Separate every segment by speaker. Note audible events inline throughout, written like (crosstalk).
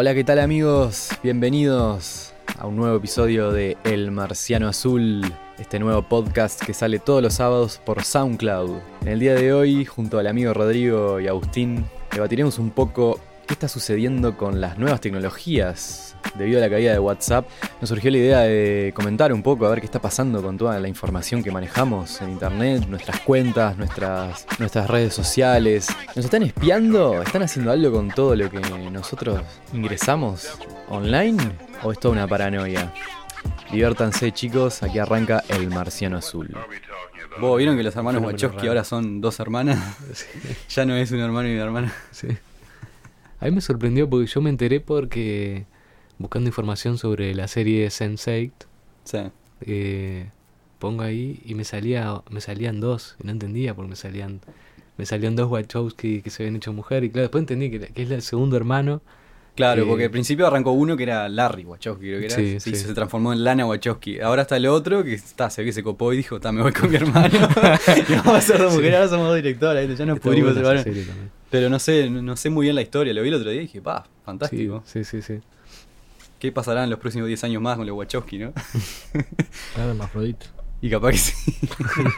Speaker 1: Hola, ¿qué tal amigos? Bienvenidos a un nuevo episodio de El Marciano Azul, este nuevo podcast que sale todos los sábados por SoundCloud. En el día de hoy, junto al amigo Rodrigo y Agustín, debatiremos un poco qué está sucediendo con las nuevas tecnologías. Debido a la caída de WhatsApp, nos surgió la idea de comentar un poco a ver qué está pasando con toda la información que manejamos en internet, nuestras cuentas, nuestras, nuestras redes sociales. ¿Nos están espiando? ¿Están haciendo algo con todo lo que nosotros ingresamos online? ¿O es toda una paranoia? Diviértanse chicos, aquí arranca el marciano azul.
Speaker 2: ¿Vos vieron que los hermanos Wachowski ahora son dos hermanas? (laughs) ya no es un hermano y una hermana.
Speaker 3: Sí. A mí me sorprendió porque yo me enteré porque buscando información sobre la serie Sense8,
Speaker 2: Sí.
Speaker 3: eh, pongo ahí y me salía me salían dos y no entendía porque me salían me salían dos Wachowski que se habían hecho mujer y claro después entendí que, que es el segundo hermano
Speaker 2: Claro,
Speaker 3: Eh,
Speaker 2: porque al principio arrancó uno que era Larry Wachowski, creo que era.
Speaker 3: Sí,
Speaker 2: Sí,
Speaker 3: sí.
Speaker 2: Se transformó en Lana Wachowski. Ahora está el otro que está, se ve que se copó y dijo, está, me voy con mi hermano. (laughs) (laughs) y vamos a ser dos mujeres, ahora somos dos directoras, ya nos pudrimos separar. Pero no sé, no, no sé muy bien la historia, lo vi el otro día y dije, pa, fantástico.
Speaker 3: sí, sí, sí.
Speaker 2: ¿Qué pasará en los próximos 10 años más con los Wachowski, no? (laughs)
Speaker 4: Claro, hermafrodita.
Speaker 2: y capaz que sí.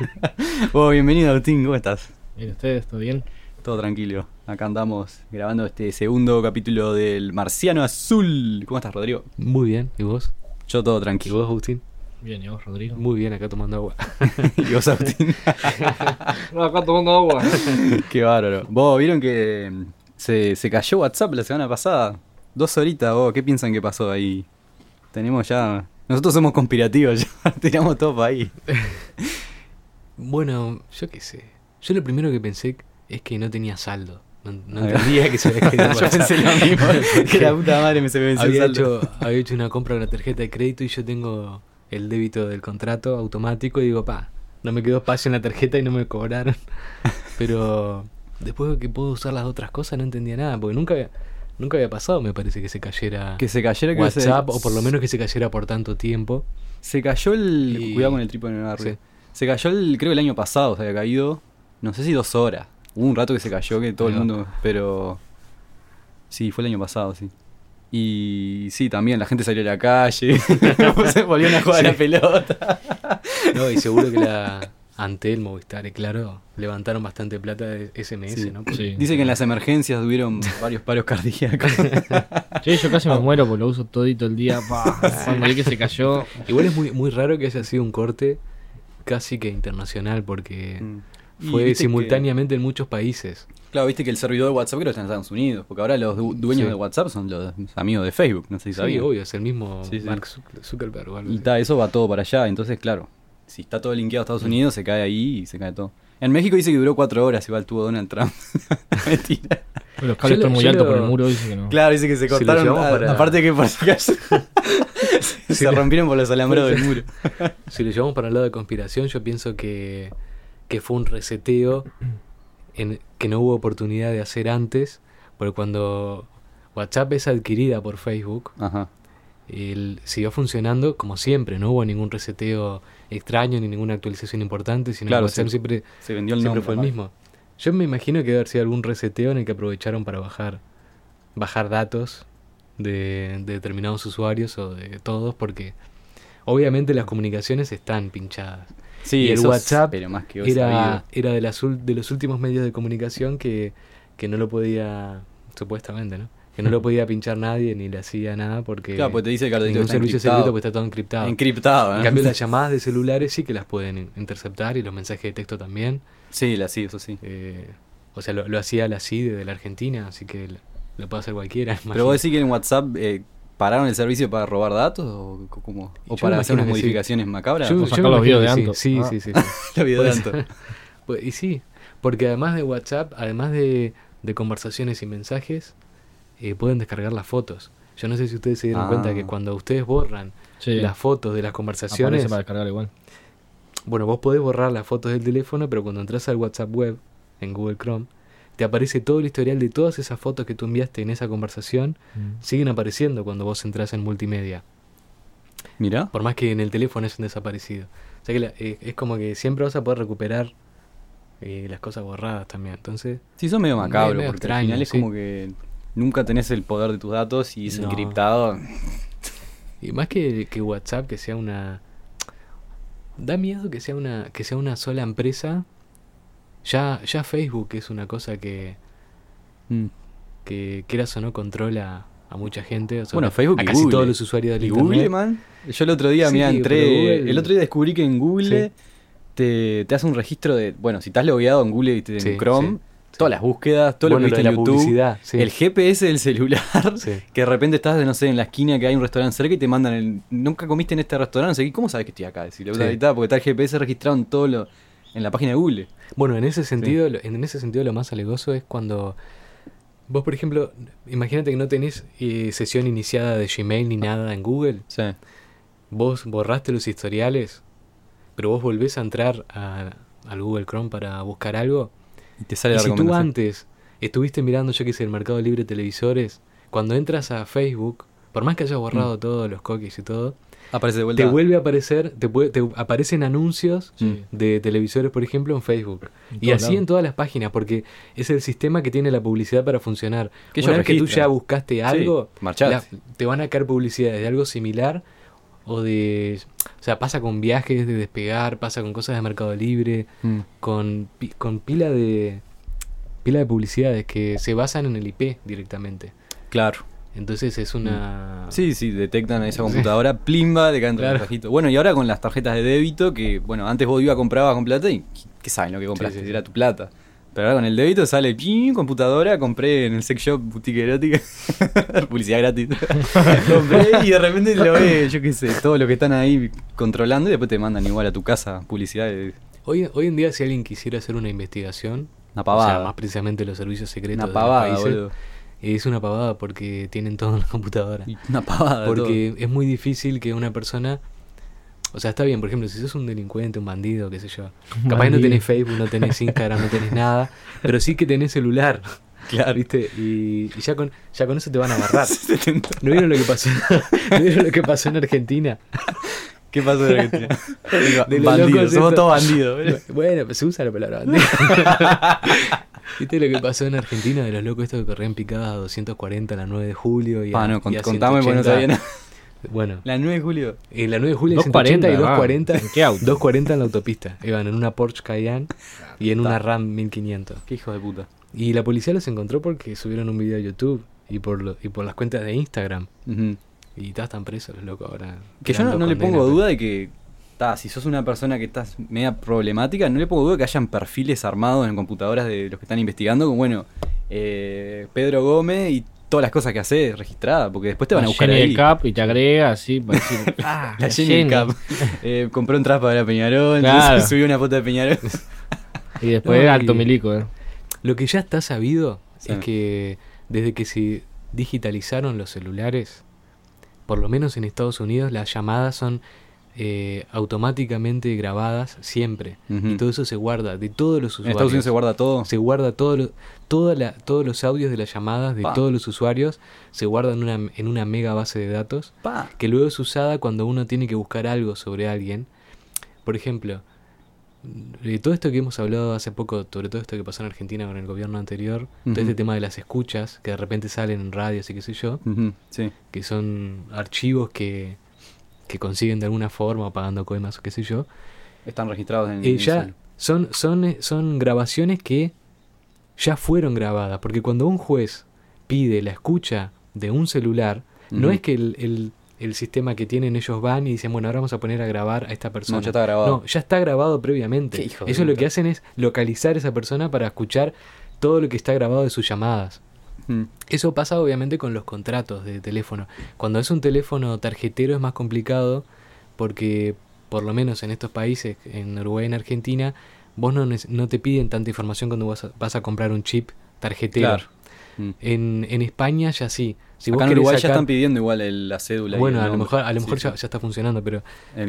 Speaker 2: (laughs) Vos, bienvenido Agustín, ¿cómo estás?
Speaker 4: Bien, ¿ustedes? ¿Todo bien?
Speaker 2: Todo tranquilo. Acá andamos grabando este segundo capítulo del Marciano Azul. ¿Cómo estás, Rodrigo?
Speaker 3: Muy bien, ¿y vos?
Speaker 2: Yo todo
Speaker 3: ¿Y
Speaker 2: tranquilo.
Speaker 3: vos, Agustín?
Speaker 4: Bien, ¿y vos, Rodrigo?
Speaker 3: Muy bien, acá tomando agua. (laughs) (laughs)
Speaker 2: ¿Y vos, Agustín? (laughs)
Speaker 4: No, acá tomando agua.
Speaker 2: Qué bárbaro. Vos, ¿vieron que mm, se, se cayó WhatsApp la semana pasada? Dos horitas, vos, ¿qué piensan que pasó ahí? Tenemos ya... Nosotros somos conspirativos, ya tiramos todo para ahí.
Speaker 3: Bueno, yo qué sé. Yo lo primero que pensé es que no tenía saldo. No, entendía que se había quedado
Speaker 2: Yo pensé lo mismo, que la puta madre me se me venció el
Speaker 3: había
Speaker 2: saldo.
Speaker 3: hecho, había hecho una compra con la tarjeta de crédito y yo tengo el débito del contrato automático y digo, pa, no me quedó espacio en la tarjeta y no me cobraron. (laughs) Pero después de que puedo usar las otras cosas no entendía nada, porque nunca había, nunca había pasado, me parece, que se cayera
Speaker 2: Que se cayera que se-
Speaker 3: WhatsApp, o por lo menos que se cayera por tanto tiempo.
Speaker 2: Se cayó el...
Speaker 3: Y-
Speaker 2: Cuidado con el trípode en el
Speaker 3: Sí.
Speaker 2: Se cayó el... Creo que el año pasado se había caído. No sé si dos horas. Hubo un rato que se cayó que todo el mundo... Pero... Sí, fue el año pasado, sí. Y sí, también la gente salió a la calle. (laughs) se volvieron a jugar a la pelota. (laughs)
Speaker 3: No, y seguro que la Antel, Movistar y Claro levantaron bastante plata de SMS,
Speaker 2: Sí.
Speaker 3: ¿no?
Speaker 4: Sí.
Speaker 2: Dice que en las emergencias tuvieron varios paros cardíacos. (laughs)
Speaker 4: Sí, yo casi me muero porque lo uso todito el día. pa. Cuando vi que se cayó.
Speaker 3: Igual es muy, muy raro que haya sido un corte casi que internacional porque
Speaker 2: Mm.
Speaker 3: Fue simultáneamente en muchos países.
Speaker 2: Claro, viste que el servidor de WhatsApp creo que está en Estados Unidos. Porque ahora los du- dueños
Speaker 3: Sí.
Speaker 2: de WhatsApp son los amigos de Facebook. No sé si
Speaker 3: Sí,
Speaker 2: sabían.
Speaker 3: obvio, es el mismo
Speaker 2: Sí, sí.
Speaker 3: Mark Zuck- Zuckerberg o algo
Speaker 2: Y ta, eso va todo para allá. Entonces, claro, si está todo linkeado a Estados Unidos, se cae ahí y se cae todo. En México dice que duró cuatro horas, igual tuvo Donald Trump. (laughs) Mentira.
Speaker 4: Los cables están muy altos
Speaker 3: lo-
Speaker 4: por el muro, dice que no.
Speaker 2: Claro, dice que se
Speaker 3: Si
Speaker 2: cortaron. a-
Speaker 3: para-
Speaker 2: Aparte que por si acaso (laughs) se, se rompieron por los alambrados del muro. (laughs)
Speaker 3: Si lo llevamos para el lado de conspiración, yo pienso que, que fue un reseteo en, que no hubo oportunidad de hacer antes, porque cuando WhatsApp es adquirida por Facebook,
Speaker 2: Ajá.
Speaker 3: siguió funcionando como siempre, no hubo ningún reseteo extraño ni ninguna actualización importante, sino
Speaker 2: Claro,
Speaker 3: que WhatsApp
Speaker 2: sí.
Speaker 3: siempre,
Speaker 2: Se vendió el
Speaker 3: siempre
Speaker 2: nombre.
Speaker 3: fue el mismo. Yo me imagino que debe haber sido algún reseteo en el que aprovecharon para bajar, bajar datos de, de determinados usuarios o de todos, porque obviamente las comunicaciones están pinchadas.
Speaker 2: Sí,
Speaker 3: y el WhatsApp
Speaker 2: pero más que
Speaker 3: Era, era de, las, de los últimos medios de comunicación que, que no lo podía, supuestamente, ¿no? Que no lo (laughs) podía pinchar nadie ni le hacía nada porque
Speaker 2: Claro, pues te dice que
Speaker 3: ningún
Speaker 2: está
Speaker 3: servicio
Speaker 2: encriptado.
Speaker 3: secreto porque está todo encriptado.
Speaker 2: Encriptado,
Speaker 3: En
Speaker 2: ¿eh?
Speaker 3: cambio, las (laughs) llamadas de celulares sí que las pueden in- interceptar y los mensajes de texto también.
Speaker 2: Sí, la sí, eso sí.
Speaker 3: Eh, o sea, lo, lo hacía la CIDE de la Argentina, así que lo, puede hacer cualquiera.
Speaker 2: Pero vos decís que en WhatsApp eh, pararon el servicio para robar datos o, c- cómo?
Speaker 3: Y
Speaker 2: o para hacer unas
Speaker 3: sí.
Speaker 2: modificaciones macabras.
Speaker 3: Yo, yo (laughs)
Speaker 4: los videos de Anto.
Speaker 3: sí,
Speaker 4: Ah.
Speaker 3: sí, sí.
Speaker 2: La vida de Anto.
Speaker 3: Pues, y sí, porque además de WhatsApp, además de, de conversaciones y mensajes, eh, pueden descargar las fotos. Yo no sé si ustedes se dieron
Speaker 2: Ah.
Speaker 3: cuenta que cuando ustedes borran
Speaker 4: Sí,
Speaker 3: las fotos de las
Speaker 4: aparece
Speaker 3: conversaciones,
Speaker 4: para descargar igual.
Speaker 3: bueno, vos podés borrar las fotos del teléfono, pero cuando entras al WhatsApp web en Google Chrome, te aparece todo el historial de todas esas fotos que tú enviaste en esa conversación, siguen apareciendo cuando vos entras en multimedia.
Speaker 2: Mira.
Speaker 3: Por más que en el teléfono hayan desaparecido. O sea que la- eh, es como que siempre vas a poder recuperar eh, las cosas borradas también. Entonces,
Speaker 2: Sí, son medio macabro,
Speaker 3: medio
Speaker 2: porque
Speaker 3: extraño,
Speaker 2: al final es
Speaker 3: sí.
Speaker 2: como que nunca tenés el poder de tus datos y es
Speaker 3: No.
Speaker 2: encriptado.
Speaker 3: Y más que, que WhatsApp, que sea una. Da miedo que sea una, que sea una sola empresa. Ya, ya Facebook es una cosa que,
Speaker 2: Mm.
Speaker 3: que quieras o no controla a mucha gente. o sea,
Speaker 2: Bueno, Facebook
Speaker 3: a
Speaker 2: y
Speaker 3: casi
Speaker 2: Google.
Speaker 3: todos los usuarios del
Speaker 2: Y
Speaker 3: internet.
Speaker 2: Google, man. Yo el otro día,
Speaker 3: Sí,
Speaker 2: entré.
Speaker 3: Google-
Speaker 2: El otro día descubrí que en Google
Speaker 3: Sí.
Speaker 2: te, te hace un registro de. Bueno, si estás logueado en Google y te- en
Speaker 3: Sí,
Speaker 2: Chrome,
Speaker 3: sí, sí.
Speaker 2: todas las búsquedas, todo
Speaker 3: Bueno,
Speaker 2: lo que viste en
Speaker 3: la
Speaker 2: YouTube.
Speaker 3: publicidad.
Speaker 2: El GPS del celular. (laughs) Que de repente estás, no sé, en la esquina que hay un restaurante cerca y te mandan el. Nunca comiste en este restaurante, no sé. ¿Cómo sabes que estoy acá?
Speaker 3: Sí.
Speaker 2: porque está el GPS registrado en todo lo. En la página de Google.
Speaker 3: Bueno, en ese sentido, lo- en ese sentido lo más alegoso es cuando vos, por ejemplo, imagínate que no tenés eh, sesión iniciada de Gmail ni nada en Google,
Speaker 2: Sí.
Speaker 3: vos borraste los historiales, pero vos volvés a entrar a- al Google Chrome para buscar algo,
Speaker 2: Y te sale
Speaker 3: y
Speaker 2: la
Speaker 3: si tú antes estuviste mirando, yo qué sé, el Mercado Libre Televisores, cuando entras a Facebook, por más que hayas borrado
Speaker 2: Mm.
Speaker 3: todos los cookies y todo,
Speaker 2: Aparece de vuelta.
Speaker 3: te vuelve a aparecer, te, puede- te aparecen anuncios
Speaker 2: Sí.
Speaker 3: de televisores, por ejemplo, en Facebook.
Speaker 4: En
Speaker 3: Y así
Speaker 4: lados.
Speaker 3: en todas las páginas, porque es el sistema que tiene la publicidad para funcionar.
Speaker 2: Que
Speaker 3: Una vez que tú ya buscaste algo, la- te van a caer publicidades de algo similar o de... O sea, pasa con viajes de despegar, pasa con cosas de Mercado Libre,
Speaker 2: Mm.
Speaker 3: con, con pila de pila de publicidades que se basan en el IP directamente.
Speaker 2: Claro.
Speaker 3: Entonces es una...
Speaker 2: Sí, sí, detectan esa computadora, plimba, de canto
Speaker 3: Claro.
Speaker 2: mensajito. Bueno, y ahora con las tarjetas de débito, que, bueno, antes vos ibas, comprabas con plata y ¿qué saben lo que compraste?
Speaker 3: Sí.
Speaker 2: Era tu plata. Pero ahora con el débito sale, ¡pim! computadora, compré en el sex shop, boutique erótica, (laughs) publicidad gratis. (laughs) compré y de repente lo ve, yo qué sé, todo lo que están ahí controlando y después te mandan igual a tu casa publicidad. de-
Speaker 3: Hoy, hoy en día si alguien quisiera hacer una investigación,
Speaker 2: Una
Speaker 3: o
Speaker 2: pavada.
Speaker 3: sea, más precisamente los servicios secretos
Speaker 2: Una
Speaker 3: de los
Speaker 2: pavada,
Speaker 3: países. Es una pavada porque tienen todo en la computadora.
Speaker 2: Una pavada.
Speaker 3: Porque es muy difícil que una persona. O sea, está bien, por ejemplo, si sos un delincuente, un bandido, qué sé yo. Capaz no
Speaker 4: bandido.
Speaker 3: tenés Facebook, no tenés (laughs) Instagram, no tenés nada. Pero sí que tenés celular.
Speaker 2: Claro.
Speaker 3: ¿Viste? Y, y ya, con, ya con eso te van a agarrar. (laughs) ¿No vieron lo que pasó? (laughs) ¿No vieron lo que pasó en Argentina?
Speaker 2: ¿Qué pasó en Argentina?
Speaker 3: De
Speaker 2: bandidos,
Speaker 3: locos
Speaker 2: somos todos bandidos.
Speaker 3: Bueno, pues se usa la palabra bandido. ¿Viste lo que pasó en Argentina de los locos estos que corrían picadas a 240 a la 9 de julio? Y a,
Speaker 2: Ah, no,
Speaker 3: y
Speaker 2: cont-
Speaker 3: a
Speaker 2: contame porque no
Speaker 3: 180?
Speaker 2: sabía nada.
Speaker 3: Bueno,
Speaker 2: La 9 de julio.
Speaker 3: en la 9 de julio
Speaker 4: 240,
Speaker 3: 180 y
Speaker 4: ah,
Speaker 3: 240.
Speaker 4: ¿en qué auto?
Speaker 3: 240 en la autopista. Iban en una Porsche Cayenne y en una RAM 1500.
Speaker 2: Qué hijo de puta.
Speaker 3: Y la policía los encontró porque subieron un video a YouTube y por, lo- y por las cuentas de Instagram.
Speaker 2: Ujú.
Speaker 3: Y ya están presos los locos ahora.
Speaker 2: Que yo no, no le pongo
Speaker 3: pero-
Speaker 2: duda de que, si sos una persona que estás media problemática, no le pongo duda que hayan perfiles armados en computadoras de los que están investigando, como bueno, eh, Pedro Gómez y todas las cosas que hace registradas, porque después te van a
Speaker 4: La
Speaker 2: buscar
Speaker 4: Jenny
Speaker 2: ahí.
Speaker 4: Cap y te agrega así para decir, (laughs) ah,
Speaker 2: La Jenny del Cap. (laughs) Eh, compró un traspa para Peñarol,
Speaker 4: Claro.
Speaker 2: subió una foto de Peñarol.
Speaker 4: Y después (laughs)
Speaker 3: No, y-
Speaker 4: alto milico, eh.
Speaker 3: Lo que ya está sabido
Speaker 2: Sí.
Speaker 3: es que desde que se digitalizaron los celulares, por lo menos en Estados Unidos, las llamadas son eh, automáticamente grabadas siempre. Y todo eso se guarda de todos los
Speaker 2: en
Speaker 3: usuarios.
Speaker 2: Estados Unidos se guarda todo.
Speaker 3: Se guarda todo lo- toda la- todos los audios de las llamadas de
Speaker 2: Pa.
Speaker 3: todos los usuarios, se guardan en una, en una mega base de datos
Speaker 2: Pa.
Speaker 3: que luego es usada cuando uno tiene que buscar algo sobre alguien. Por ejemplo, de todo esto que hemos hablado hace poco, sobre todo esto que pasó en Argentina con el gobierno anterior, todo este tema de las escuchas que de repente salen en radios y qué sé yo,
Speaker 2: Sí.
Speaker 3: que son archivos que, que consiguen de alguna forma o pagando coimas o qué sé yo,
Speaker 2: Están registrados en.
Speaker 3: eh, ya son, son, eh, son grabaciones que ya fueron grabadas, porque cuando un juez pide la escucha de un celular, no es que el, el- el sistema que tienen ellos van y dicen, bueno, ahora vamos a poner a grabar a esta persona.
Speaker 2: No, ya está grabado.
Speaker 3: No, ya está grabado previamente. Eso lo que hacen es localizar a esa persona para escuchar todo lo que está grabado de sus llamadas.
Speaker 2: Mm.
Speaker 3: Eso pasa obviamente con los contratos de teléfono. Cuando es un teléfono tarjetero es más complicado porque por lo menos en estos países, en Uruguay y en Argentina, vos no, te piden tanta información cuando vas a, vas a comprar un chip tarjetero.
Speaker 2: Claro. Mm.
Speaker 3: En, en España ya sí. Si
Speaker 2: Acá en Uruguay ya están pidiendo igual el- la cédula.
Speaker 3: Bueno, a lo mejor, a lo mejor
Speaker 2: sí.
Speaker 3: ya, ya está funcionando, pero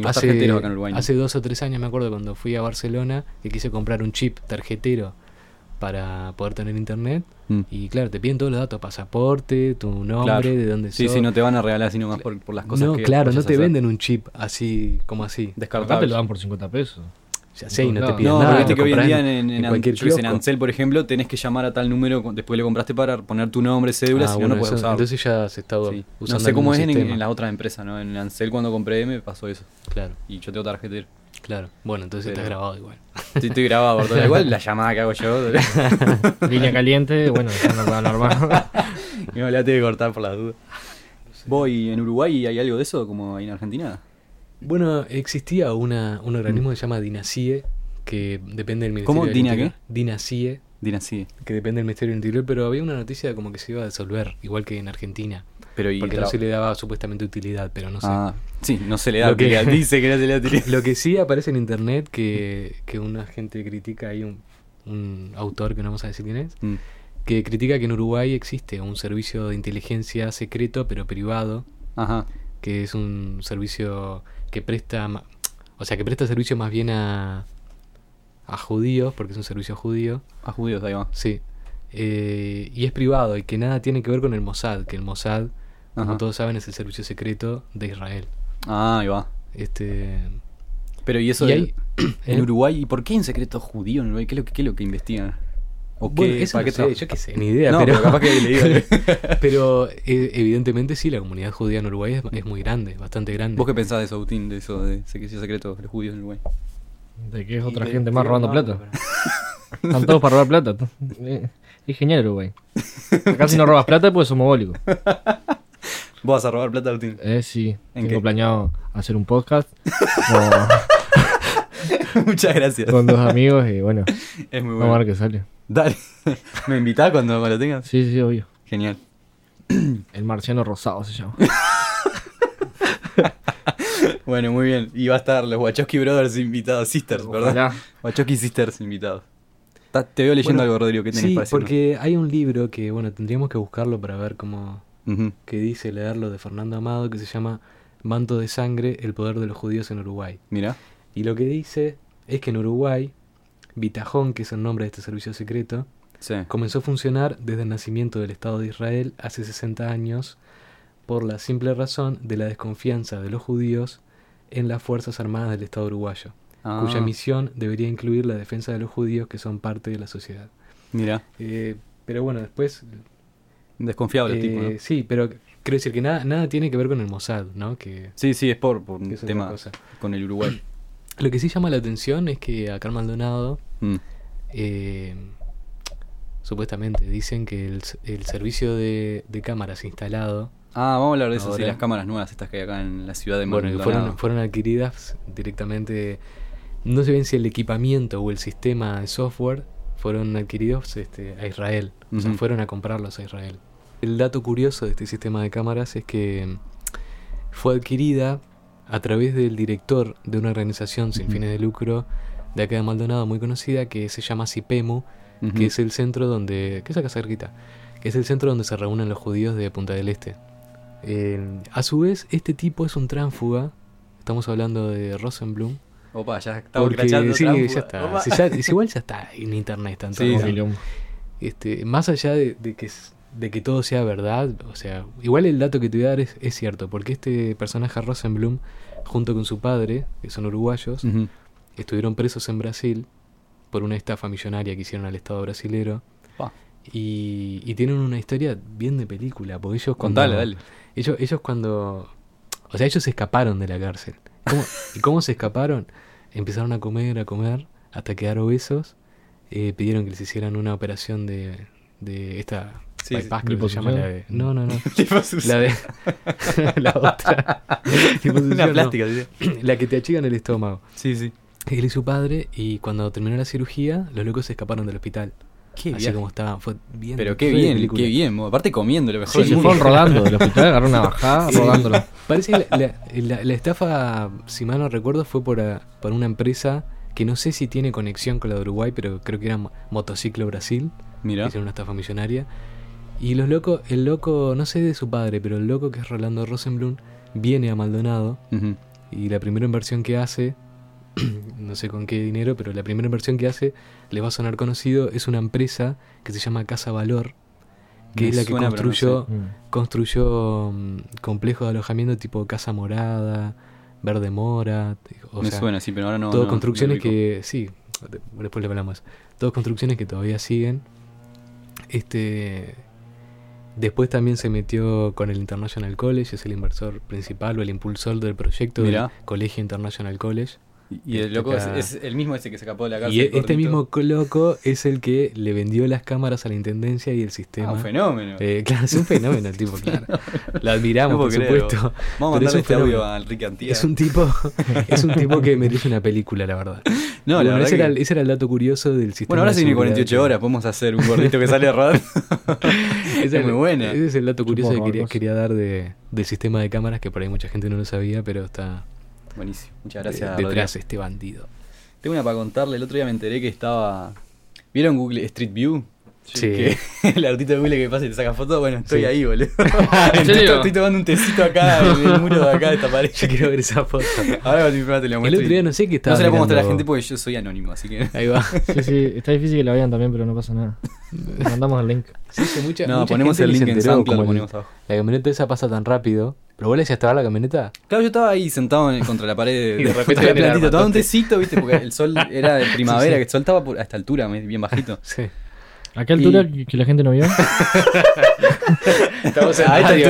Speaker 3: hace,
Speaker 2: acá en Uruguay.
Speaker 3: hace dos o tres años me acuerdo cuando fui a Barcelona que quise comprar un chip tarjetero para poder tener internet
Speaker 2: Mm.
Speaker 3: y claro, te piden todos los datos, pasaporte, tu nombre,
Speaker 2: Claro.
Speaker 3: de dónde
Speaker 2: Sí,
Speaker 3: sos.
Speaker 2: sí, no te van a regalar sino más por, por las cosas
Speaker 3: no,
Speaker 2: que
Speaker 3: claro, no te
Speaker 2: hacer.
Speaker 3: venden un chip así como así.
Speaker 4: Te
Speaker 2: Descartables.
Speaker 4: lo dan por 50 pesos.
Speaker 3: Ya sé, y no te
Speaker 4: No,
Speaker 3: piden
Speaker 2: No,
Speaker 3: nada.
Speaker 2: pero viste que hoy en día en, en, en,
Speaker 3: cualquier
Speaker 2: sé, en. Ansel, por ejemplo, tenés que llamar a tal número, después le compraste para poner tu nombre, cédula,
Speaker 3: Ah,
Speaker 2: si no,
Speaker 3: bueno,
Speaker 2: no puedes usarlo.
Speaker 3: Entonces ya se está
Speaker 2: Sí.
Speaker 3: usando
Speaker 2: No sé cómo es en, las otras empresas, ¿no? En Ansel cuando compré me pasó eso.
Speaker 3: Claro,
Speaker 2: Y yo tengo tarjetero.
Speaker 3: Claro. Bueno, entonces está
Speaker 2: Pero-
Speaker 3: grabado igual.
Speaker 2: Sí, estoy grabado, Bartolo. (laughs) Igual la llamada que hago yo. (laughs)
Speaker 4: Línea caliente, bueno, ya no puedo normal.
Speaker 2: y me la tengo que cortar por las dudas. ¿Vos y en Uruguay hay algo de eso como hay en Argentina?
Speaker 3: Bueno, existía una, un organismo que se llama DINACIE, que depende del Ministerio
Speaker 2: ¿Cómo?
Speaker 3: del
Speaker 2: ¿Dina
Speaker 3: Interior.
Speaker 2: qué?
Speaker 3: DINACIE,
Speaker 2: Dinasí.
Speaker 3: que depende del Ministerio del Interior, pero había una noticia como que se iba a disolver, igual que en Argentina.
Speaker 2: Pero y
Speaker 3: Porque no se le daba supuestamente utilidad, pero no sé.
Speaker 2: Ah, sí, no se le da
Speaker 3: Lo que-
Speaker 2: utilidad. Dice que no se le da (laughs) utilidad.
Speaker 3: Lo que sí aparece en internet que, que una gente critica, hay un, un autor que no vamos a decir quién es,
Speaker 2: Mm.
Speaker 3: que critica que en Uruguay existe un servicio de inteligencia secreto pero privado,
Speaker 2: Ajá.
Speaker 3: que es un servicio que presta, o sea, que presta servicio más bien a, a judíos, porque es un servicio judío,
Speaker 2: A judíos, ahí va.
Speaker 3: sí, eh, y es privado y que nada tiene que ver con el Mossad, que el Mossad, como
Speaker 2: Ajá.
Speaker 3: todos saben, es el servicio secreto de Israel.
Speaker 2: Ah, ahí va.
Speaker 3: Este,
Speaker 2: Pero y eso
Speaker 3: y
Speaker 2: de-
Speaker 3: hay- (clears throat)
Speaker 2: en
Speaker 3: ¿eh?
Speaker 2: Uruguay, ¿y por qué en secreto judío en Uruguay? ¿Qué es lo que, qué es lo que investigan? ¿O
Speaker 3: Bueno,
Speaker 2: qué,
Speaker 3: eso
Speaker 2: para
Speaker 3: no
Speaker 2: qué
Speaker 3: sé, yo qué sé, ni idea,
Speaker 2: No,
Speaker 3: pero,
Speaker 2: pero capaz que leído. (laughs)
Speaker 3: pero, eh, evidentemente sí, la comunidad judía en Uruguay es, es muy grande, bastante grande.
Speaker 2: ¿Vos qué pensás de eso, Agustín? De eso, de servicio secreto de los judíos en Uruguay.
Speaker 4: De que es otra
Speaker 3: le-
Speaker 4: gente
Speaker 3: le
Speaker 4: más robando
Speaker 3: no,
Speaker 4: plata.
Speaker 3: pero- (laughs)
Speaker 4: Están todos para robar plata. Es genial Uruguay. (laughs) Acá si no robas plata, pues somos bólicos.
Speaker 2: ¿Vos vas a robar plata, Agustín?
Speaker 4: Eh, sí.
Speaker 2: ¿En
Speaker 4: Tengo
Speaker 2: qué?
Speaker 4: planeado hacer un podcast (laughs) con,
Speaker 2: Muchas gracias.
Speaker 4: con dos amigos y bueno, (laughs)
Speaker 2: Es muy
Speaker 4: vamos a
Speaker 2: bueno.
Speaker 4: ver qué sale.
Speaker 2: Dale. (laughs) ¿Me invitás cuando, cuando lo tengas?
Speaker 4: Sí, sí, obvio.
Speaker 2: Genial. (clears throat)
Speaker 4: El marciano rosado se llama.
Speaker 2: Bueno, muy bien. Y va a estar los Wachowski Brothers invitados, Sisters, ¿verdad?
Speaker 4: Ojalá.
Speaker 2: Wachowski Sisters invitados. Ta- Te veo leyendo
Speaker 3: Bueno,
Speaker 2: algo, Rodrigo, ¿qué tenés
Speaker 3: Sí,
Speaker 2: para decirnos?
Speaker 3: porque hay un libro que, bueno, tendríamos que buscarlo para ver cómo, Que dice leerlo de Fernando Amado, que se llama Manto de Sangre, el poder de los judíos en Uruguay.
Speaker 2: Mira.
Speaker 3: Y lo que dice es que en Uruguay, Vitajón, que es el nombre de este servicio secreto,
Speaker 2: Sí.
Speaker 3: comenzó a funcionar desde el nacimiento del Estado de Israel hace 60 años por la simple razón de la desconfianza de los judíos en las Fuerzas Armadas del Estado uruguayo,
Speaker 2: Ah,
Speaker 3: cuya misión debería incluir la defensa de los judíos que son parte de la sociedad.
Speaker 2: Mira.
Speaker 3: Eh, pero bueno, después...
Speaker 2: Desconfiable el
Speaker 3: eh,
Speaker 2: tipo, ¿no?
Speaker 3: Sí, pero quiero decir que nada, nada tiene que ver con el Mossad, ¿no? Que,
Speaker 2: Sí, sí, es por, por un tema con el Uruguay.
Speaker 3: Lo que sí llama la atención es que acá en Maldonado
Speaker 2: Mm.
Speaker 3: eh, supuestamente dicen que el, servicio de, de cámaras instalado,
Speaker 2: Ah, vamos a hablar de eso, sí, las cámaras nuevas estas que hay acá en la ciudad de
Speaker 3: bueno,
Speaker 2: Maldonado.
Speaker 3: fueron, fueron adquiridas directamente, no sé bien si el equipamiento o el sistema de software fueron adquiridos este, a Israel, o sea, fueron a comprarlos a Israel. El dato curioso de este sistema de cámaras es que fue adquirida a través del director de una organización sin fines de lucro de acá de Maldonado muy conocida que se llama CIPEMU, que es el centro donde. que es acá cerquita? Que es el centro donde se reúnen los judíos de Punta del Este. Eh, a su vez, este tipo es un tránfuga. Estamos hablando de Rosenblum.
Speaker 2: Opa, ya estamos
Speaker 3: Porque sí, ya está. Si ya- si igual ya está en internet. Está en
Speaker 2: Sí.
Speaker 3: Este, más allá de, de que, s- de que todo sea verdad, o sea, igual el dato que te voy a dar es, es cierto, porque este personaje Rosenblum, junto con su padre, que son uruguayos, estuvieron presos en Brasil por una estafa millonaria que hicieron al Estado brasilero. Y, y tienen una historia bien de película, porque ellos cuando...
Speaker 2: Contale, dale.
Speaker 3: Ellos, ellos cuando... O sea, ellos se escaparon de la cárcel. ¿Cómo- ¿Y cómo se escaparon? Empezaron a comer, a comer, hasta quedar obesos. Eh, pidieron que les hicieran una operación de, de esta...
Speaker 2: Sí,
Speaker 3: bypass, creo que se llama la de... No, no, no. (laughs) La de... (laughs) la otra. (laughs)
Speaker 2: Una
Speaker 3: no.
Speaker 2: plástica, sí. (clears throat)
Speaker 3: La que te achican el estómago.
Speaker 2: Sí, sí.
Speaker 3: Él y su padre, y cuando terminó la cirugía, los locos se escaparon del hospital.
Speaker 2: Qué
Speaker 3: Así
Speaker 2: viaje.
Speaker 3: como estaban, fue bien.
Speaker 2: Pero qué bien,
Speaker 3: película.
Speaker 2: qué bien. Aparte comiendo lo mejor
Speaker 4: Sí, se fueron rodando del hospital, agarró una bajada,
Speaker 3: Sí.
Speaker 4: rodándolo.
Speaker 3: Parece que la, la- la- la estafa, si mal no recuerdo, fue por, a- por una empresa que no sé si tiene conexión con la de Uruguay, pero creo que era Mo- Motociclo Brasil.
Speaker 2: Mira.
Speaker 3: Hicieron una estafa millonaria. Y los locos, el loco, no sé de su padre, pero el loco que es Rolando Rosenblum, viene a Maldonado y la primera inversión que hace, (clears throat) no sé con qué dinero, pero la primera inversión que hace, le va a sonar conocido, es una empresa que se llama Casa Valor, que
Speaker 2: Me
Speaker 3: es la que
Speaker 2: no
Speaker 3: construyó,
Speaker 4: Mm.
Speaker 3: construyó mm, complejos de alojamiento tipo Casa Morada, Verde Mora. O
Speaker 2: Me
Speaker 3: sea,
Speaker 2: suena, sí, pero ahora no.
Speaker 3: todas
Speaker 2: no-
Speaker 3: construcciones
Speaker 2: no
Speaker 3: que. Sí, de- después le hablamos. Todas construcciones que todavía siguen. Este. Después también se metió con el International College, es el inversor principal o el impulsor del proyecto
Speaker 2: Mirá.
Speaker 3: del Colegio International College.
Speaker 2: Y el loco es,
Speaker 3: acá-
Speaker 2: es el mismo ese que se escapó de la cárcel.
Speaker 3: Y este
Speaker 2: gordito.
Speaker 3: mismo loco es el que le vendió las cámaras a la intendencia y el
Speaker 2: Ah,
Speaker 3: sistema.
Speaker 2: un fenómeno.
Speaker 3: Eh, claro, es un fenómeno el tipo, (laughs) claro. Lo admiramos,
Speaker 2: No
Speaker 3: por supuesto.
Speaker 2: Vamos a
Speaker 3: pero es
Speaker 2: mandarle
Speaker 3: un
Speaker 2: este a Enrique Antía.
Speaker 3: Es un tipo, (laughs) es un tipo que merece una película, la verdad. (laughs)
Speaker 2: No, la
Speaker 3: Bueno,
Speaker 2: verdad
Speaker 3: ese,
Speaker 2: que-
Speaker 3: era, el- ese era el dato curioso del sistema.
Speaker 2: Bueno, ahora se viene
Speaker 3: seguridad
Speaker 2: 48
Speaker 3: que-
Speaker 2: horas, podemos hacer un gordito que sale rodando.
Speaker 3: Ese
Speaker 2: es muy buena.
Speaker 3: Ese es el dato curioso que quería, quería dar de, del sistema de cámaras, que por ahí mucha gente no lo sabía, pero está
Speaker 2: Buenísimo, muchas
Speaker 3: de-
Speaker 2: gracias.
Speaker 3: detrás
Speaker 2: Rodrigo.
Speaker 3: este bandido.
Speaker 2: Tengo una para contarle. El otro día me enteré que estaba. ¿Vieron Google Street View?
Speaker 3: Sí.
Speaker 2: Que (laughs) el artito de Google que pasa y te saca fotos. Bueno, estoy
Speaker 3: Sí.
Speaker 2: ahí, boludo. (laughs)
Speaker 4: ¿En
Speaker 2: estoy, tomando un tecito acá (laughs) en el muro de acá de esta pared.
Speaker 3: Yo quiero ver esa foto.
Speaker 2: Ahora cuando mi prima te la
Speaker 3: El
Speaker 2: muestro.
Speaker 3: otro
Speaker 2: y-
Speaker 3: día no sé qué estaba
Speaker 2: No se la puedo mostrar a la gente porque yo soy anónimo, así que.
Speaker 3: Ahí va.
Speaker 4: Sí, sí, está difícil que la vean también, pero no pasa nada. Mandamos el link.
Speaker 3: Sí, sí, mucha,
Speaker 2: No,
Speaker 3: mucha
Speaker 2: ponemos
Speaker 3: gente
Speaker 2: el link en SoundCloud,
Speaker 3: el-
Speaker 2: ponemos abajo.
Speaker 3: La camioneta esa pasa tan rápido. ¿Pero vos le decías estaba la camioneta?
Speaker 2: Claro, yo estaba ahí sentado en- contra la pared de, (laughs)
Speaker 3: Y de repente
Speaker 2: de la
Speaker 3: viene el
Speaker 2: plantita, tomando un
Speaker 3: armatoste.
Speaker 2: tecito, ¿viste? Porque el sol (laughs) era de primavera,
Speaker 3: Sí, sí.
Speaker 2: que el sol estaba por- a esta altura, bien bajito.
Speaker 3: Sí.
Speaker 4: ¿A qué altura
Speaker 2: Y-
Speaker 4: que- que la gente no vio? (laughs)
Speaker 3: Estamos
Speaker 2: en radio,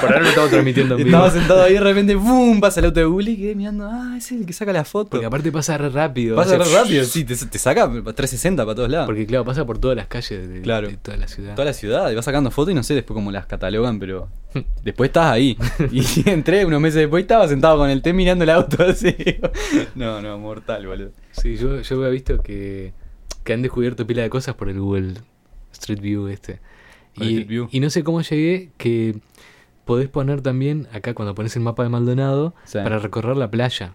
Speaker 3: Por ahora no estamos transmitiendo en vivo.
Speaker 2: Estaba sentado ahí y de repente ¡pum! pasa el auto de Google y quedé mirando, ah, ese es el que saca la foto.
Speaker 3: Porque aparte pasa re rápido.
Speaker 2: Pasa re rápido, sí, te, te saca 360 para todos lados.
Speaker 3: Porque claro, pasa por todas las calles de,
Speaker 2: Claro.
Speaker 3: de toda la ciudad.
Speaker 2: Toda la ciudad, y vas sacando fotos y no sé después cómo las catalogan, pero (laughs) después estás ahí. Y (laughs) entré unos meses después y estaba sentado con el té mirando el auto así. No, no, mortal, boludo.
Speaker 3: Sí, yo, yo había visto que, que han descubierto pila de cosas por el Google Street View este. Y,
Speaker 2: View.
Speaker 3: y no sé cómo llegué que podés poner también, acá cuando pones el mapa de Maldonado,
Speaker 2: Sí.
Speaker 3: para recorrer la playa,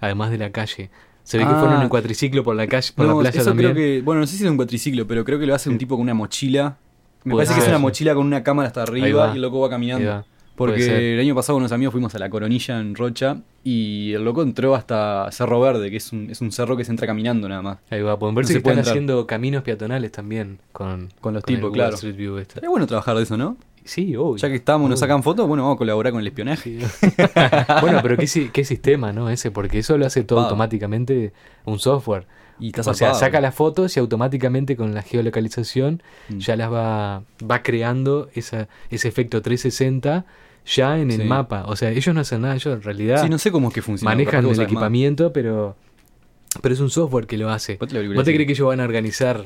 Speaker 3: además de la calle. Se ve que
Speaker 2: Ah.
Speaker 3: fueron en cuatriciclo por la calle, por
Speaker 2: No,
Speaker 3: la playa
Speaker 2: eso
Speaker 3: también.
Speaker 2: creo que, bueno, no sé si es un cuatriciclo, pero creo que lo hace un tipo con una mochila. Me parece que es una mochila con una cámara hasta arriba y el loco va caminando. Porque el año pasado unos amigos fuimos a la Coronilla en Rocha y el loco entró hasta Cerro Verde, que es un, es un cerro que se entra caminando nada más.
Speaker 3: Ahí va, pueden ver
Speaker 2: No
Speaker 3: si
Speaker 2: se
Speaker 3: están
Speaker 2: entrar.
Speaker 3: haciendo caminos peatonales también con,
Speaker 2: Con los
Speaker 3: el
Speaker 2: tipos, claro.
Speaker 3: Street View este.
Speaker 2: Estaría bueno trabajar de eso, ¿no?
Speaker 3: Sí, obvio.
Speaker 2: Ya que estamos, nos sacan fotos, bueno, vamos a colaborar con el espionaje.
Speaker 3: Sí. (laughs) bueno, pero ¿qué, si- qué sistema, ¿no? Ese, porque eso lo hace todo automáticamente un software.
Speaker 2: Y
Speaker 3: o sea, saca las fotos y automáticamente con la geolocalización
Speaker 2: Mm.
Speaker 3: ya las va, va creando esa, ese efecto 360 ya en el
Speaker 2: Sí.
Speaker 3: mapa. O sea, ellos no hacen nada, ellos en realidad
Speaker 2: Sí, no sé cómo es que funciona.
Speaker 3: manejan el
Speaker 2: más.
Speaker 3: equipamiento, pero, pero es un software que lo hace.
Speaker 2: La
Speaker 3: ¿Vos te crees que ellos van a organizar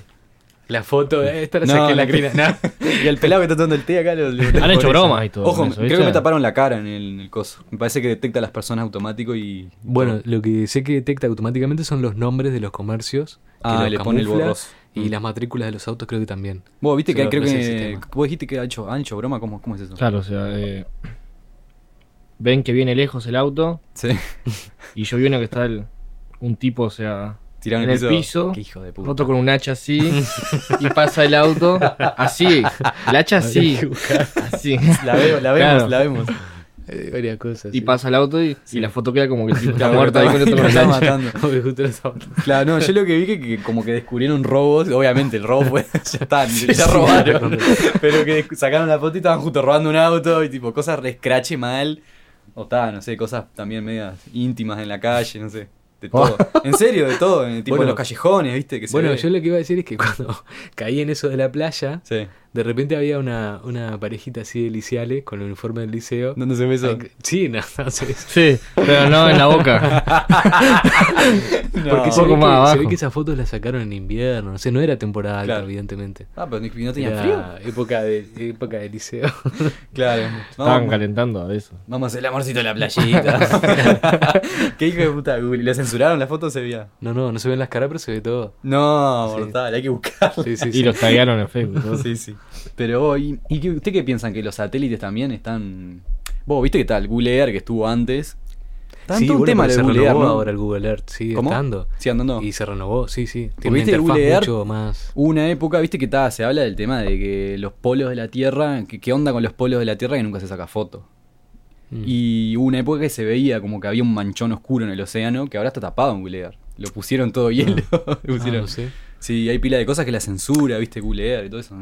Speaker 3: la foto? Eh, esta la
Speaker 2: No,
Speaker 3: saqué en la
Speaker 2: no.
Speaker 3: esquina. (laughs) No.
Speaker 2: Y el pelado que está tomando el té acá lo, lo-
Speaker 4: Han hecho bromas y todo.
Speaker 2: Ojo,
Speaker 4: eso,
Speaker 2: creo
Speaker 4: ¿viste?
Speaker 2: que me taparon la cara en el, en el coso. Me parece que detecta a las personas automático y.
Speaker 3: Bueno,
Speaker 2: todo.
Speaker 3: lo que sé que detecta automáticamente son los nombres de los comercios. que
Speaker 2: Ah,
Speaker 3: los
Speaker 2: le pone el borroso.
Speaker 3: Y
Speaker 2: Mm.
Speaker 3: las matrículas de los autos creo que también.
Speaker 2: Vos viste que creo que. Vos dijiste que ha hecho, hecho broma, ¿cómo, cómo es eso?
Speaker 4: Claro, o sea, eh, ven que viene lejos el auto
Speaker 2: Sí. (laughs)
Speaker 4: y yo vi uno que está el- un tipo, o sea,
Speaker 2: Tiraron
Speaker 4: en el piso,
Speaker 2: Qué hijo de puta.
Speaker 4: otro con un hacha así y pasa el auto así, el hacha (laughs) así, así.
Speaker 2: La, veo- la vemos,
Speaker 4: Claro.
Speaker 2: la vemos.
Speaker 3: Eh, varias cosas.
Speaker 4: Y pasa el auto y, y la foto queda como que el tipo está
Speaker 2: Claro,
Speaker 4: muerto ahí con (laughs) otro
Speaker 2: está matando. (laughs)
Speaker 3: justo los autos.
Speaker 2: Claro, no, yo lo que vi que, que como que descubrieron robos, obviamente el robo fue, (laughs) ya está, ya
Speaker 3: sí,
Speaker 2: robaron,
Speaker 3: sí.
Speaker 2: pero que sacaron la foto y estaban justo robando un auto y tipo cosas re escrache mal, o está, no sé, cosas también medias íntimas en la calle, no sé, de todo. En serio, de todo, en, tipo
Speaker 3: Bueno.
Speaker 2: en los callejones, viste, que se
Speaker 3: Bueno,
Speaker 2: ve.
Speaker 3: yo lo que iba a decir es que cuando caí en eso de la playa,
Speaker 2: Sí,
Speaker 3: de repente había una, una parejita así de liciales con el uniforme del liceo.
Speaker 2: ¿dónde se?
Speaker 3: Ay, Sí, no, (laughs) no sé.
Speaker 4: Sí, pero no en la boca. (laughs)
Speaker 2: No.
Speaker 3: Porque se ve,
Speaker 4: poco
Speaker 3: que, se ve que esas fotos las sacaron en invierno, no sé, no era temporada alta, evidentemente.
Speaker 2: Ah, pero ni- no tenía
Speaker 3: Era
Speaker 2: frío.
Speaker 3: Época de, época de liceo. (laughs)
Speaker 2: Claro.
Speaker 4: Estaban
Speaker 2: Vamos,
Speaker 4: calentando a eso.
Speaker 2: vamos a hacer el amorcito en la playita. Qué hijo de puta Google. ¿Le censuraron la foto? Se veía.
Speaker 3: No, no, no se ven las caras, pero se ve todo.
Speaker 2: No,
Speaker 3: Sí.
Speaker 2: mortal, hay que.
Speaker 3: Sí, sí,
Speaker 4: Y los taguearon en Facebook. todo.
Speaker 2: Sí, sí. Pero, ¿y, y qué, usted qué piensan? ¿Que los satélites también están...? Vos, ¿viste que tal? Google Air, que estuvo antes. En
Speaker 3: Sí,
Speaker 2: un tema de
Speaker 3: se
Speaker 2: Google Air,
Speaker 3: renovó
Speaker 2: ¿no?
Speaker 3: ahora el Google Earth, sigue
Speaker 2: ¿Cómo?
Speaker 3: estando.
Speaker 2: Sí, andando.
Speaker 3: Y se renovó, sí, sí. Tiene
Speaker 2: viste,
Speaker 3: interfaz
Speaker 2: Google Earth-
Speaker 3: mucho más...
Speaker 2: Hubo una época, viste que ta, se habla del tema de que los polos de la Tierra, que, qué onda con los polos de la Tierra que nunca se saca foto.
Speaker 3: Mm.
Speaker 2: Y hubo una época que se veía como que había un manchón oscuro en el océano que ahora está tapado en Google Earth. Lo pusieron todo hielo. (laughs) Lo
Speaker 3: Ah,
Speaker 2: pusieron-
Speaker 3: no sé.
Speaker 2: Sí, hay pila de cosas que la censura, viste, Google Earth y todo eso.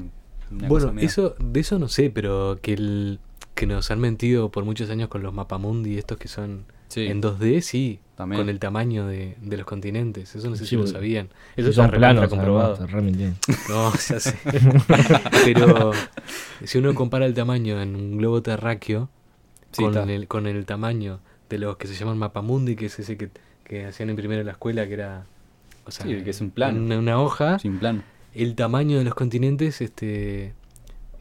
Speaker 2: Una
Speaker 3: Bueno, eso, de eso no sé, pero que el que nos han mentido por muchos años con los mapamundi estos que son
Speaker 2: Sí.
Speaker 3: En 2D sí,
Speaker 2: También.
Speaker 3: con el tamaño de, de los continentes. Eso no sé
Speaker 5: Sí,
Speaker 3: si lo sabían. Eso
Speaker 5: son
Speaker 3: está
Speaker 5: planos,
Speaker 3: recontra comprobado.
Speaker 5: además, re. (laughs)
Speaker 3: No, ya sé. (laughs) Pero si uno compara el tamaño en un globo terráqueo
Speaker 2: Sí,
Speaker 3: con, el, con el tamaño de los que se llaman mapamundi, que es ese que, que hacían imprimir en la escuela, que era. O sea,
Speaker 2: Sí, que es un plano.
Speaker 3: Una, una hoja.
Speaker 2: Sin plan.
Speaker 3: El tamaño de los continentes este,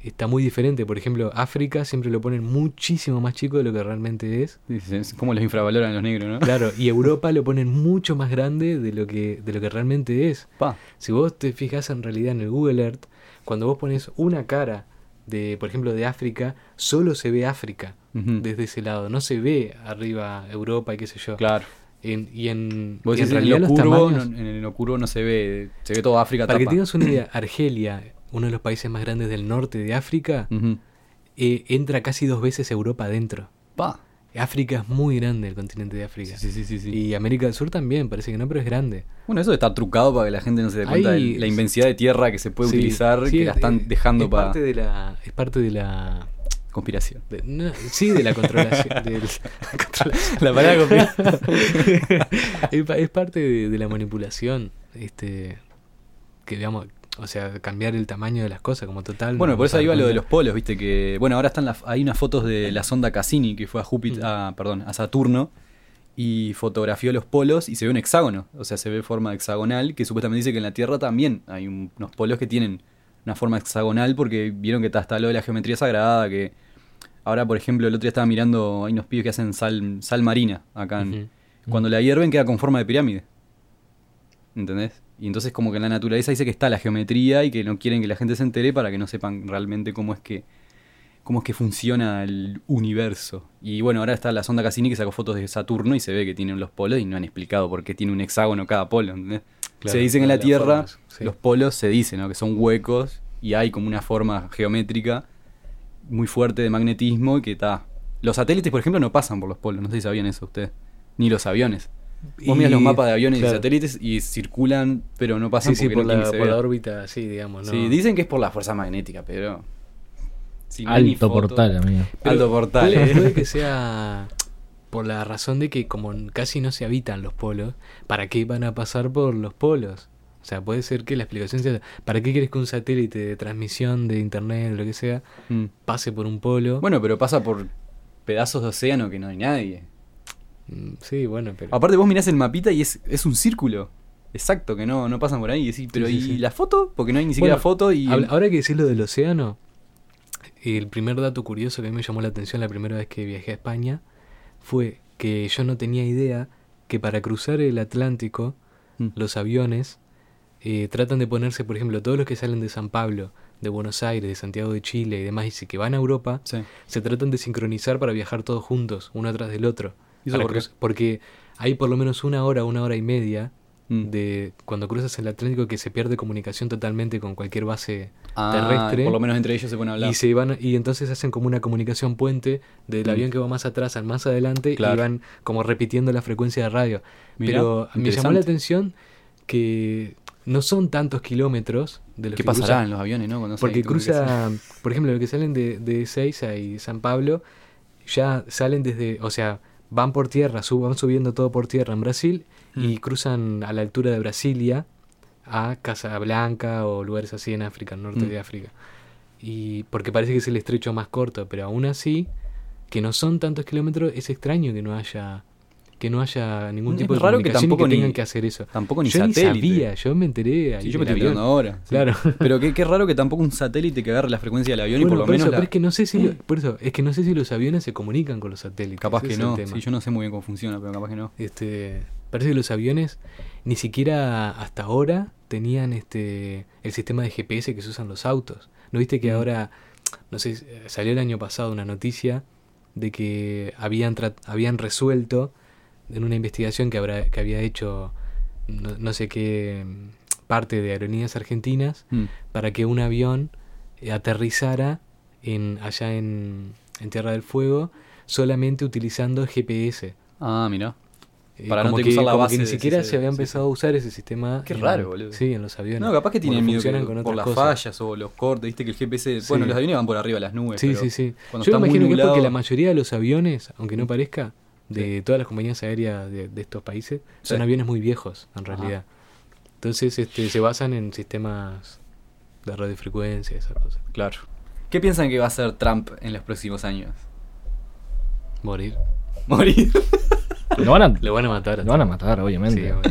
Speaker 3: está muy diferente. Por ejemplo, África siempre lo ponen muchísimo más chico de lo que realmente es.
Speaker 2: Sí, sí, Es como los infravaloran los negros, ¿no?
Speaker 3: Claro, y (laughs) Europa lo ponen mucho más grande de lo que, de lo que realmente es.
Speaker 2: Pa.
Speaker 3: Si vos te fijas en realidad en el Google Earth, cuando vos pones una cara de, por ejemplo, de África, solo se ve África desde ese lado. No se ve arriba Europa y qué sé yo.
Speaker 2: Claro.
Speaker 3: En- y en, y en
Speaker 2: en, lo curvo, no- en lo curvo no se ve, se ve toda África
Speaker 3: Para que tengas una idea, (clears throat) Argelia, uno de los países más grandes del norte de África, eh, entra casi dos veces Europa adentro.
Speaker 2: Pa.
Speaker 3: África es muy grande, el continente de África.
Speaker 2: Sí, sí, sí, sí.
Speaker 3: Y América del Sur también, parece que no, pero es grande.
Speaker 2: Bueno, eso está trucado para que la gente no se dé cuenta
Speaker 3: Hay-
Speaker 2: de la inmensidad de tierra que se puede
Speaker 3: Sí,
Speaker 2: utilizar,
Speaker 3: sí,
Speaker 2: que la
Speaker 3: es-
Speaker 2: están
Speaker 3: es-
Speaker 2: dejando
Speaker 3: es
Speaker 2: para
Speaker 3: parte de la Es parte de la...
Speaker 2: conspiración.
Speaker 3: de- no, sí, de la controlación. (laughs)
Speaker 2: La palabra conspiración. (laughs)
Speaker 3: es, pa- es parte de, de la manipulación. Este, que digamos, o sea, cambiar el tamaño de las cosas como total.
Speaker 2: Bueno,
Speaker 3: no
Speaker 2: por eso va lo de los polos, viste que. Bueno, ahora están las, hay unas fotos de la sonda Cassini que fue a Júpiter,
Speaker 3: Mm.
Speaker 2: a, perdón, a Saturno y fotografió los polos y se ve un hexágono, o sea, se ve forma hexagonal, que supuestamente dice que en la Tierra también hay un- unos polos que tienen una forma hexagonal porque vieron que está hasta lo de la geometría sagrada, que ahora, por ejemplo, el otro día estaba mirando, hay unos pibes que hacen sal, sal marina acá. en-. Cuando la hierven queda con forma de pirámide. ¿Entendés? Y entonces como que en la naturaleza dice que está la geometría y que no quieren que la gente se entere para que no sepan realmente cómo es que cómo es que funciona el universo. Y bueno, ahora está la sonda Cassini que sacó fotos de Saturno y se ve que tienen los polos y no han explicado por qué tiene un hexágono cada polo, ¿entendés?
Speaker 3: Claro,
Speaker 2: se dice que en la Tierra
Speaker 3: formas, sí.
Speaker 2: los polos se dice, ¿no? Que son huecos y hay como una forma geométrica muy fuerte de magnetismo y que está... Los satélites, por ejemplo, no pasan por los polos, no sé si sabían eso ustedes. Ni los aviones. Vos
Speaker 3: Y-
Speaker 2: miras los mapas de aviones
Speaker 3: claro.
Speaker 2: y satélites y circulan, pero no pasan
Speaker 3: Sí, sí, por,
Speaker 2: no
Speaker 3: la, por la órbita, sí, digamos. ¿no?
Speaker 2: Sí, dicen que es por la fuerza magnética, pero...
Speaker 5: Alto portal, amigo.
Speaker 3: Pero
Speaker 2: Alto portal.
Speaker 3: Puede,
Speaker 2: eh.
Speaker 3: puede que sea por la razón de que como casi no se habitan los polos, ¿para qué van a pasar por los polos? O sea, puede ser que la explicación sea, ¿para qué quieres que un satélite de transmisión de internet o lo que sea
Speaker 2: Mm.
Speaker 3: pase por un polo?
Speaker 2: Bueno, pero pasa por pedazos de océano que no hay nadie.
Speaker 3: Mm, sí, bueno, pero...
Speaker 2: Aparte vos mirás el mapita y es, es un círculo. Exacto, que no, no pasan por ahí. Y decís, pero
Speaker 3: Sí,
Speaker 2: ¿y
Speaker 3: sí, sí.
Speaker 2: la foto? Porque no hay ni siquiera
Speaker 3: Bueno,
Speaker 2: foto y...
Speaker 3: Ahora que decís lo del océano, el primer dato curioso que a mí me llamó la atención la primera vez que viajé a España fue que yo no tenía idea que para cruzar el Atlántico
Speaker 2: Mm.
Speaker 3: los aviones eh, tratan de ponerse, por ejemplo, todos los que salen de San Pablo, de Buenos Aires, de Santiago de Chile y demás, y si que van a Europa,
Speaker 2: Sí.
Speaker 3: se tratan de sincronizar para viajar todos juntos, uno atrás del otro.
Speaker 2: ¿Y eso por qué?
Speaker 3: Porque hay por lo menos una hora, una hora y media
Speaker 2: Mm.
Speaker 3: de cuando cruzas el Atlántico que se pierde comunicación totalmente con cualquier base
Speaker 2: Ah,
Speaker 3: terrestre.
Speaker 2: Por lo menos entre ellos se pueden hablar.
Speaker 3: y se van y entonces hacen como una comunicación puente del
Speaker 2: Mm.
Speaker 3: avión que va más atrás al más adelante
Speaker 2: Claro.
Speaker 3: y van como repitiendo la frecuencia de radio.
Speaker 2: Mirá,
Speaker 3: Pero me llamó la atención que no son tantos kilómetros de los
Speaker 2: ¿Qué
Speaker 3: que cruzan-
Speaker 2: pasará en los aviones, no? Cuando
Speaker 3: porque cruza, por ejemplo, los que salen de, de Ezeiza y San Pablo, ya salen desde, o sea, van por tierra, sub- van subiendo todo por tierra en Brasil y
Speaker 2: Mm.
Speaker 3: cruzan a la altura de Brasilia a Casablanca o lugares así en África, norte
Speaker 2: Mm.
Speaker 3: de África. Y porque parece que es el estrecho más corto, pero aún así, que no son tantos kilómetros, es extraño que no haya que no haya ningún
Speaker 2: Es
Speaker 3: tipo de
Speaker 2: raro que
Speaker 3: comunicación y
Speaker 2: tampoco
Speaker 3: que tengan
Speaker 2: ni-
Speaker 3: que hacer eso.
Speaker 2: Tampoco ni
Speaker 3: yo ni
Speaker 2: satélite.
Speaker 3: sabía, yo me enteré ahí
Speaker 2: Sí, yo me estoy enterando ahora. sí.
Speaker 3: Claro. (laughs)
Speaker 2: Pero qué, qué raro que tampoco un satélite que agarre la frecuencia del avión y por lo
Speaker 3: por
Speaker 2: menos
Speaker 3: eso,
Speaker 2: la-
Speaker 3: pero es que no sé si lo- por eso, es que no sé si los aviones se comunican con los satélites.
Speaker 2: Capaz que no. Sí, yo no sé muy bien cómo funciona, pero capaz que no.
Speaker 3: Este, parece que los aviones ni siquiera hasta ahora tenían este el sistema de GPS que se usan los autos. ¿No viste que
Speaker 2: Mm.
Speaker 3: ahora no sé, salió el año pasado una noticia de que habían habían resuelto en una investigación que habrá que había hecho no, no sé qué mm, parte de Aerolíneas Argentinas
Speaker 2: Mm.
Speaker 3: para que un avión aterrizara en, allá en, en Tierra del Fuego solamente utilizando GPS.
Speaker 2: Ah, mira.
Speaker 3: Eh,
Speaker 2: Para no
Speaker 3: como
Speaker 2: que usar la
Speaker 3: como
Speaker 2: base
Speaker 3: ni
Speaker 2: de
Speaker 3: siquiera se había empezado a usar ese sistema.
Speaker 2: Qué
Speaker 3: en-
Speaker 2: raro, boludo.
Speaker 3: Sí, en los aviones.
Speaker 2: No, capaz que tienen miedo que-
Speaker 3: con
Speaker 2: por las
Speaker 3: cosas.
Speaker 2: fallas o los cortes. Viste que el GPS.
Speaker 3: Sí.
Speaker 2: Bueno, los aviones van por arriba de las nubes.
Speaker 3: Sí,
Speaker 2: pero
Speaker 3: sí, sí. Yo
Speaker 2: está
Speaker 3: me
Speaker 2: muy
Speaker 3: imagino que es porque la mayoría de los aviones, aunque no parezca, de todas las compañías aéreas de, de estos países son aviones muy viejos, en
Speaker 2: Ajá.
Speaker 3: realidad. Entonces este, se basan en sistemas de radiofrecuencia y esas cosas.
Speaker 2: Claro. ¿Qué piensan que va a hacer Trump en los próximos años?
Speaker 3: Morir.
Speaker 2: Morir. (laughs) (laughs)
Speaker 5: Lo van a,
Speaker 3: Lo van a matar. a
Speaker 5: lo van a matar, obviamente.
Speaker 3: Sí, bueno.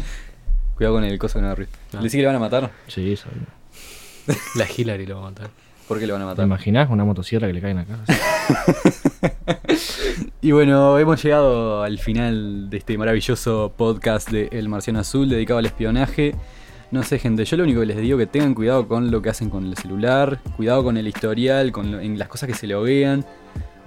Speaker 2: Cuidado con el coso que no.
Speaker 3: Ah.
Speaker 2: ¿Le sí que le van a matar?
Speaker 5: Sí, eso.
Speaker 3: La Hillary lo va a matar.
Speaker 2: ¿Por qué le van a
Speaker 5: ¿Te
Speaker 2: matar?
Speaker 5: imaginas una motosierra que le cae en la cara?
Speaker 2: Y bueno, hemos llegado al final de este maravilloso podcast de El Marciano Azul dedicado al espionaje. No sé, gente, yo lo único que les digo que tengan cuidado con lo que hacen con el celular, cuidado con el historial, con lo- en las cosas que se le vean.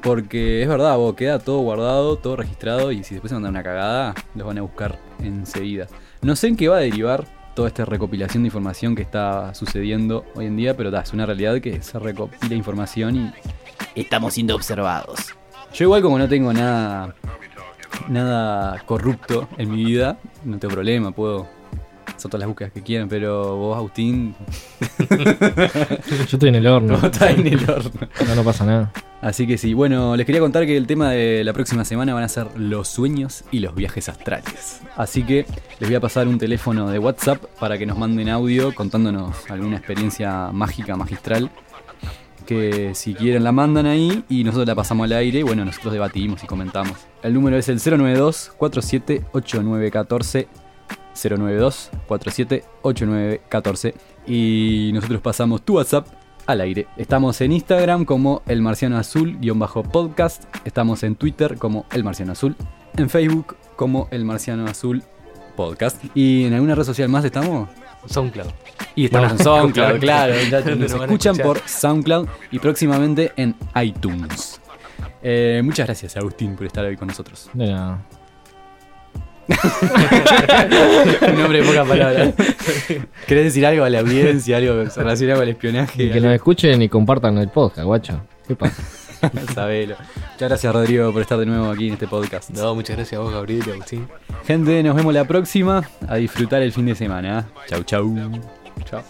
Speaker 2: Porque es verdad, vos, queda todo guardado, todo registrado y si después se mandan una cagada, los van a buscar enseguida. No sé en qué va a derivar toda esta recopilación de información que está sucediendo hoy en día, pero da, es una realidad que se recopila información y estamos siendo observados. Yo igual como no tengo nada nada corrupto en mi vida, no tengo problema, puedo hacer todas las búsquedas que quieran, pero vos, Agustín, (laughs)
Speaker 5: Yo estoy en el horno. (laughs)
Speaker 2: en el horno.
Speaker 5: No, no pasa nada.
Speaker 2: Así que sí, bueno, les quería contar que el tema de la próxima semana van a ser los sueños y los viajes astrales. Así que les voy a pasar un teléfono de WhatsApp para que nos manden audio contándonos alguna experiencia mágica, magistral. Que si quieren la mandan ahí y nosotros la pasamos al aire y bueno, nosotros debatimos y comentamos. El número es el 092 47 8914 092 47 8914 y nosotros pasamos tu WhatsApp al aire. Estamos en Instagram como El Marciano Azul-podcast. Estamos en Twitter como El Marciano Azul. En Facebook como El Marciano Azul Podcast. ¿Y en alguna red social más estamos?
Speaker 3: SoundCloud.
Speaker 2: Y estamos
Speaker 3: No,
Speaker 2: en (laughs) SoundCloud,
Speaker 3: claro. (laughs)
Speaker 2: ya
Speaker 3: ¿Dónde
Speaker 2: nos escuchan por SoundCloud y próximamente en iTunes. Eh, muchas gracias, Agustín, por estar hoy con nosotros.
Speaker 5: De nada. (laughs)
Speaker 2: Un hombre de pocas palabras. ¿Querés decir algo a la audiencia? Algo relacionado con el espionaje?
Speaker 5: Y que nos escuchen y compartan el podcast, guacho. ¿Qué pasa? (laughs)
Speaker 2: Sabelo. Muchas gracias, Rodrigo, por estar de nuevo aquí en este podcast.
Speaker 3: No, muchas gracias a vos, Gabriel y Agustín.
Speaker 2: Gente, nos vemos la próxima. A disfrutar el fin de semana. Chau, chau.
Speaker 3: Chao.